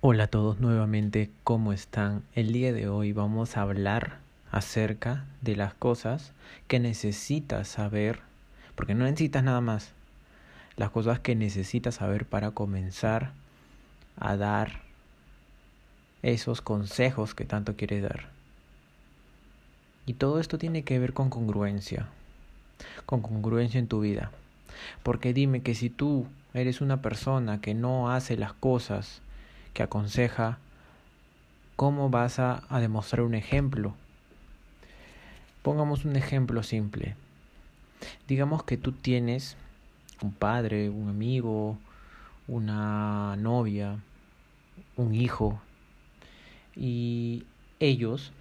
Hola a todos nuevamente, ¿cómo están? El día de hoy vamos a hablar acerca de las cosas que necesitas saber, porque no necesitas nada más, las cosas que necesitas saber para comenzar a dar esos consejos que tanto quieres dar. Y todo esto tiene que ver con congruencia, con congruencia en tu vida. Porque dime que si tú eres una persona que no hace las cosas, que aconseja cómo vas a, demostrar un ejemplo. Pongamos un ejemplo simple. Digamos que tú tienes un padre, un amigo, una novia, un hijo, y ellos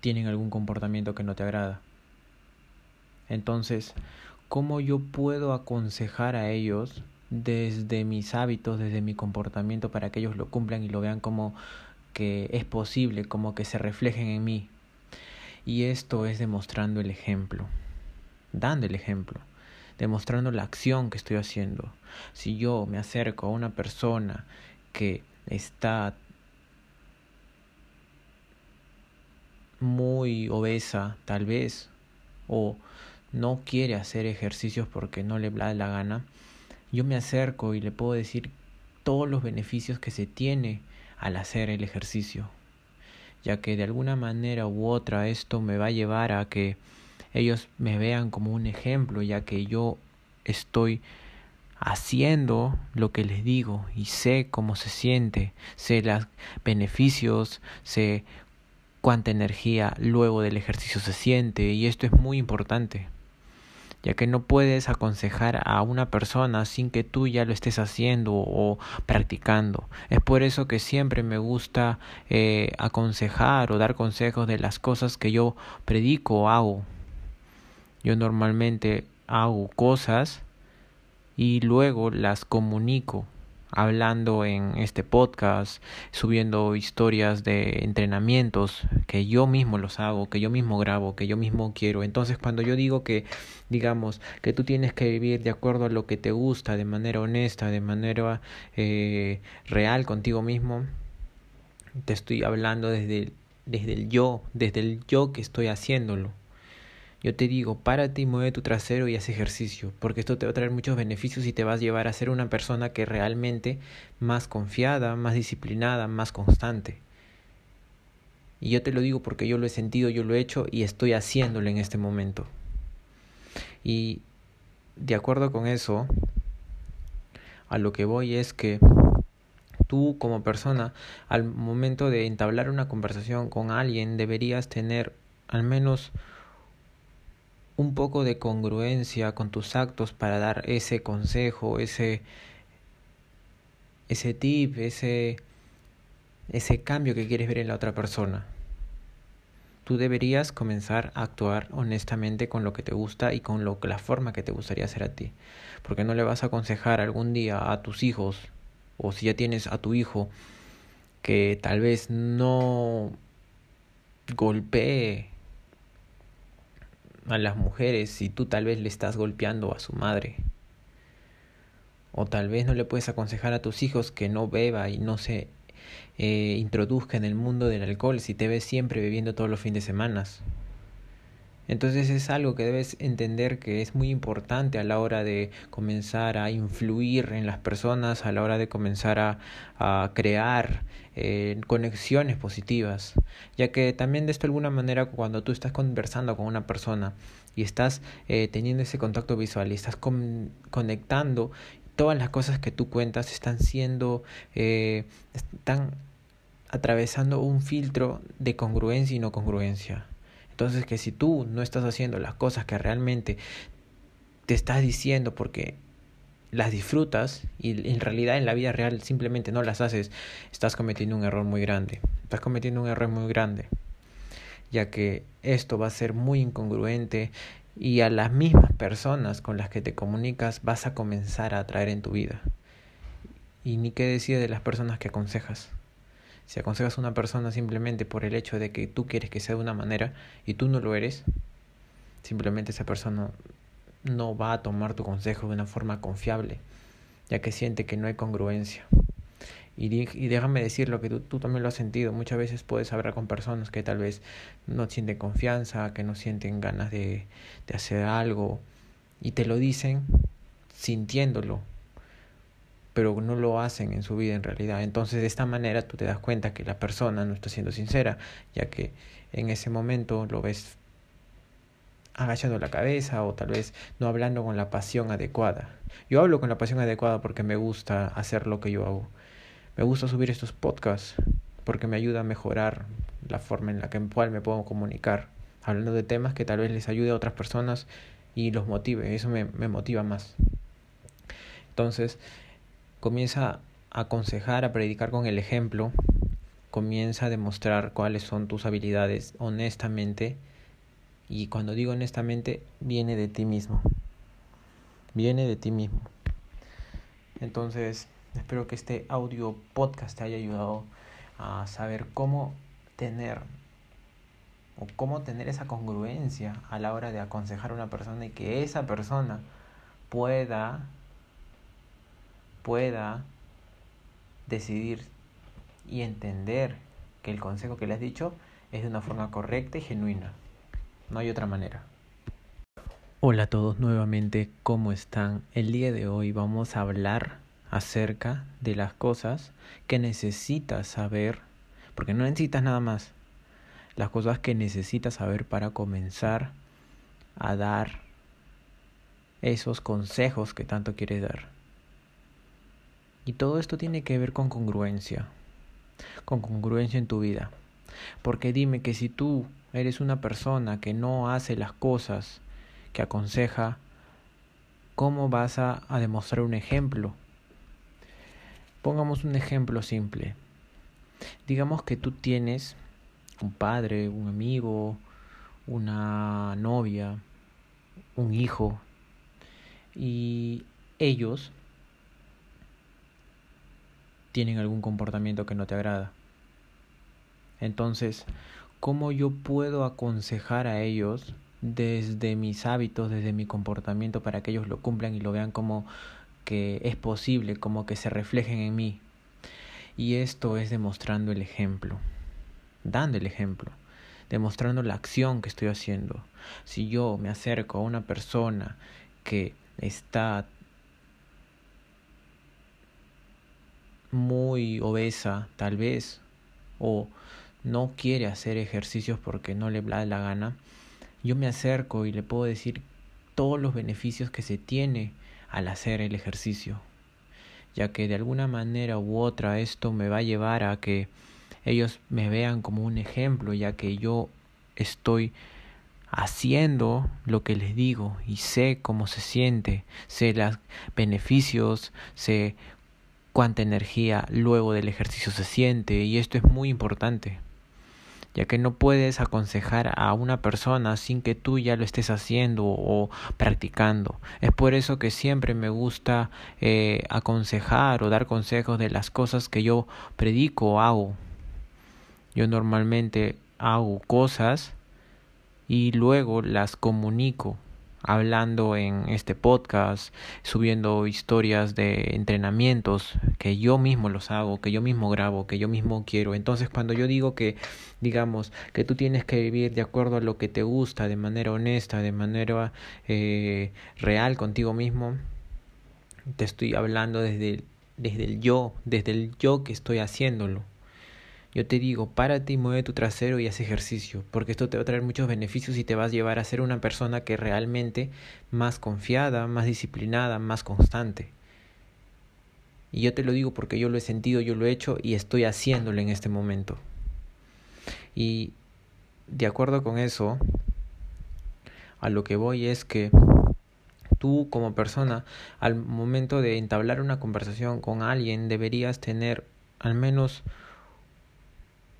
tienen algún comportamiento que no te agrada. Entonces, ¿cómo yo puedo aconsejar a ellos desde mis hábitos, desde mi comportamiento para que ellos lo cumplan y lo vean como que es posible, como que se reflejen en mí. Y esto es demostrando el ejemplo, dando el ejemplo, demostrando la acción que estoy haciendo. Si yo me acerco a una persona que está muy obesa, tal vez, o no quiere hacer ejercicios porque no le da la gana, yo me acerco y le puedo decir todos los beneficios que se tiene al hacer el ejercicio, ya que de alguna manera u otra esto me va a llevar a que ellos me vean como un ejemplo, ya que yo estoy haciendo lo que les digo y sé cómo se siente, sé los beneficios, sé cuánta energía luego del ejercicio se siente y esto es muy importante ya que no puedes aconsejar a una persona sin que tú ya lo estés haciendo o practicando. Es por eso que siempre me gusta eh, aconsejar o dar consejos de las cosas que yo predico o hago. Yo normalmente hago cosas y luego las comunico hablando en este podcast, subiendo historias de entrenamientos que yo mismo los hago, que yo mismo grabo, que yo mismo quiero. Entonces cuando yo digo que, digamos, que tú tienes que vivir de acuerdo a lo que te gusta, de manera honesta, de manera eh, real contigo mismo, te estoy hablando desde, desde el yo, desde el yo que estoy haciéndolo. Yo te digo, párate y mueve tu trasero y haz ejercicio, porque esto te va a traer muchos beneficios y te vas a llevar a ser una persona que realmente más confiada, más disciplinada, más constante. Y yo te lo digo porque yo lo he sentido, yo lo he hecho y estoy haciéndolo en este momento. Y de acuerdo con eso, a lo que voy es que tú como persona, al momento de entablar una conversación con alguien, deberías tener al menos un poco de congruencia con tus actos para dar ese consejo, ese, ese tip, ese, ese cambio que quieres ver en la otra persona. Tú deberías comenzar a actuar honestamente con lo que te gusta y con lo, la forma que te gustaría hacer a ti. Porque no le vas a aconsejar algún día a tus hijos, o si ya tienes a tu hijo, que tal vez no golpee a las mujeres si tú tal vez le estás golpeando a su madre. O tal vez no le puedes aconsejar a tus hijos que no beba y no se eh, introduzca en el mundo del alcohol si te ves siempre bebiendo todos los fines de semana. Entonces es algo que debes entender que es muy importante a la hora de comenzar a influir en las personas, a la hora de comenzar a, a crear eh, conexiones positivas, ya que también de esto alguna manera cuando tú estás conversando con una persona y estás eh, teniendo ese contacto visual y estás conectando, todas las cosas que tú cuentas están siendo, eh, están atravesando un filtro de congruencia y no congruencia. Entonces que si tú no estás haciendo las cosas que realmente te estás diciendo porque las disfrutas y en realidad en la vida real simplemente no las haces, estás cometiendo un error muy grande. Estás cometiendo un error muy grande, ya que esto va a ser muy incongruente y a las mismas personas con las que te comunicas vas a comenzar a atraer en tu vida. Y ni qué decir de las personas que aconsejas. Si aconsejas a una persona simplemente por el hecho de que tú quieres que sea de una manera y tú no lo eres, simplemente esa persona no va a tomar tu consejo de una forma confiable, ya que siente que no hay congruencia. Y, déjame decir lo que tú, también lo has sentido. Muchas veces puedes hablar con personas que tal vez no sienten confianza, que no sienten ganas de hacer algo, y te lo dicen sintiéndolo, pero no lo hacen en su vida en realidad. Entonces de esta manera tú te das cuenta que la persona no está siendo sincera, ya que en ese momento lo ves agachando la cabeza o tal vez no hablando con la pasión adecuada. Yo hablo con la pasión adecuada porque me gusta hacer lo que yo hago. Me gusta subir estos podcasts porque me ayuda a mejorar la forma en la que cual me puedo comunicar, hablando de temas que tal vez les ayude a otras personas y los motive. Eso me, me motiva más. Entonces, comienza a aconsejar, a predicar con el ejemplo, comienza a demostrar cuáles son tus habilidades honestamente y cuando digo honestamente viene de ti mismo, viene de ti mismo. Entonces, espero que este audio podcast te haya ayudado a saber cómo tener o cómo tener esa congruencia a la hora de aconsejar a una persona y que esa persona pueda pueda decidir y entender que el consejo que le has dicho es de una forma correcta y genuina. No hay otra manera. Hola a todos nuevamente, ¿cómo están? El día de hoy vamos a hablar acerca de las cosas que necesitas saber, porque no necesitas nada más, las cosas que necesitas saber para comenzar a dar esos consejos que tanto quieres dar. Y todo esto tiene que ver con congruencia, con congruencia en tu vida. Porque dime que si tú eres una persona que no hace las cosas que aconseja, ¿cómo vas a, a demostrar un ejemplo? Pongamos un ejemplo simple. Digamos que tú tienes un padre, un amigo, una novia, un hijo, y ellos tienen algún comportamiento que no te agrada. Entonces, ¿cómo yo puedo aconsejar a ellos desde mis hábitos, desde mi comportamiento para que ellos lo cumplan y lo vean como que es posible, como que se reflejen en mí? Y esto es demostrando el ejemplo, dando el ejemplo, demostrando la acción que estoy haciendo. Si yo me acerco a una persona que está muy obesa, tal vez, o no quiere hacer ejercicios porque no le da la gana, yo me acerco y le puedo decir todos los beneficios que se tiene al hacer el ejercicio, ya que de alguna manera u otra esto me va a llevar a que ellos me vean como un ejemplo, ya que yo estoy haciendo lo que les digo y sé cómo se siente, sé los beneficios, sé cuánta energía luego del ejercicio se siente y esto es muy importante ya que no puedes aconsejar a una persona sin que tú ya lo estés haciendo o practicando. Es por eso que siempre me gusta eh, aconsejar o dar consejos de las cosas que yo predico o hago. Yo normalmente hago cosas y luego las comunico hablando en este podcast, subiendo historias de entrenamientos que yo mismo los hago, que yo mismo grabo, que yo mismo quiero. Entonces cuando yo digo que, digamos, que tú tienes que vivir de acuerdo a lo que te gusta, de manera honesta, de manera eh, real contigo mismo, te estoy hablando desde, desde el yo, desde el yo que estoy haciéndolo. Yo te digo, párate y mueve tu trasero y haz ejercicio, porque esto te va a traer muchos beneficios y te vas a llevar a ser una persona que realmente más confiada, más disciplinada, más constante. Y yo te lo digo porque yo lo he sentido, yo lo he hecho y estoy haciéndolo en este momento. Y de acuerdo con eso, a lo que voy es que tú como persona, al momento de entablar una conversación con alguien, deberías tener al menos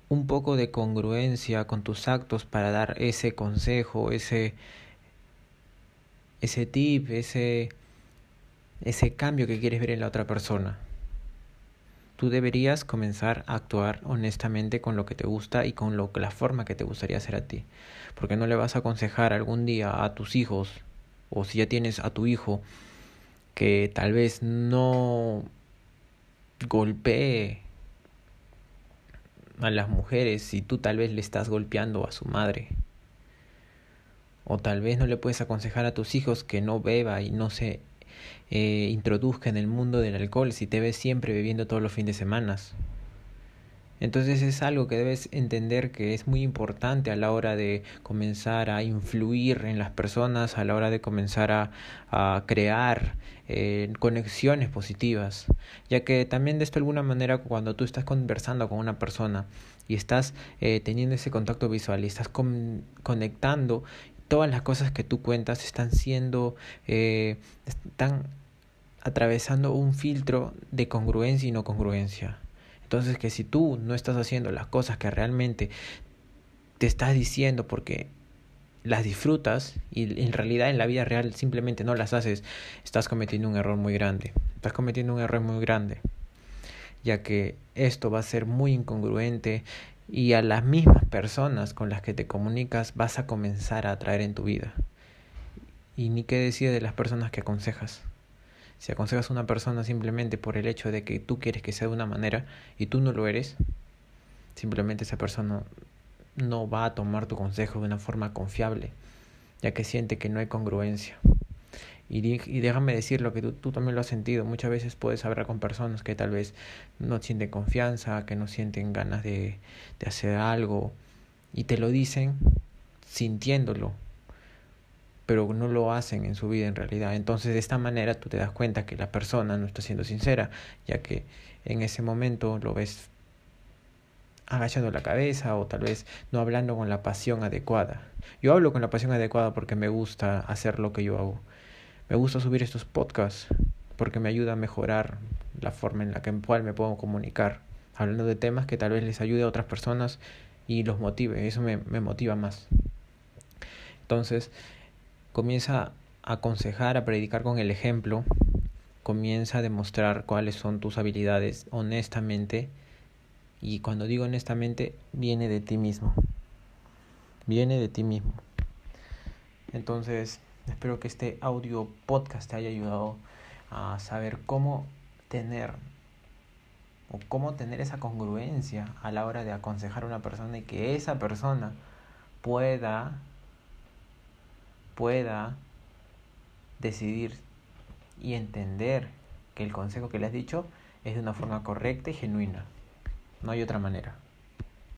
un poco de congruencia con tus actos para dar ese consejo, ese, ese tip, ese, ese cambio que quieres ver en la otra persona. Tú deberías comenzar a actuar honestamente con lo que te gusta y con lo, la forma que te gustaría hacer a ti. Porque no le vas a aconsejar algún día a tus hijos, o si ya tienes a tu hijo, que tal vez no golpee a las mujeres si tú tal vez le estás golpeando a su madre. O tal vez no le puedes aconsejar a tus hijos que no beba y no se eh, introduzca en el mundo del alcohol si te ves siempre bebiendo todos los fines de semana. Entonces es algo que debes entender que es muy importante a la hora de comenzar a influir en las personas, a la hora de comenzar a, a crear eh, conexiones positivas, ya que también de esto alguna manera cuando tú estás conversando con una persona y estás eh, teniendo ese contacto visual y estás conectando, todas las cosas que tú cuentas están siendo, eh, están atravesando un filtro de congruencia y no congruencia. Entonces que si tú no estás haciendo las cosas que realmente te estás diciendo porque las disfrutas y en realidad en la vida real simplemente no las haces, estás cometiendo un error muy grande. Estás cometiendo un error muy grande, ya que esto va a ser muy incongruente y a las mismas personas con las que te comunicas vas a comenzar a atraer en tu vida. Y ni qué decir de las personas que aconsejas. Si aconsejas a una persona simplemente por el hecho de que tú quieres que sea de una manera y tú no lo eres, simplemente esa persona no va a tomar tu consejo de una forma confiable, ya que siente que no hay congruencia. Y, y déjame decir lo que tú, tú, también lo has sentido. Muchas veces puedes hablar con personas que tal vez no sienten confianza, que no sienten ganas de, de hacer algo, y te lo dicen sintiéndolo, pero no lo hacen en su vida en realidad. Entonces de esta manera tú te das cuenta que la persona no está siendo sincera, ya que en ese momento lo ves agachando la cabeza o tal vez no hablando con la pasión adecuada. Yo hablo con la pasión adecuada porque me gusta hacer lo que yo hago. Me gusta subir estos podcasts porque me ayuda a mejorar la forma en la que cual me puedo comunicar, hablando de temas que tal vez les ayude a otras personas y los motive. Eso me, me motiva más. Entonces, Comienza a aconsejar, a predicar con el ejemplo. Comienza a demostrar cuáles son tus habilidades honestamente. Y cuando digo honestamente, viene de ti mismo. Viene de ti mismo. Entonces, espero que este audio podcast te haya ayudado a saber cómo tener o cómo tener esa congruencia a la hora de aconsejar a una persona y que esa persona pueda pueda decidir y entender que el consejo que le has dicho es de una forma correcta y genuina. No hay otra manera.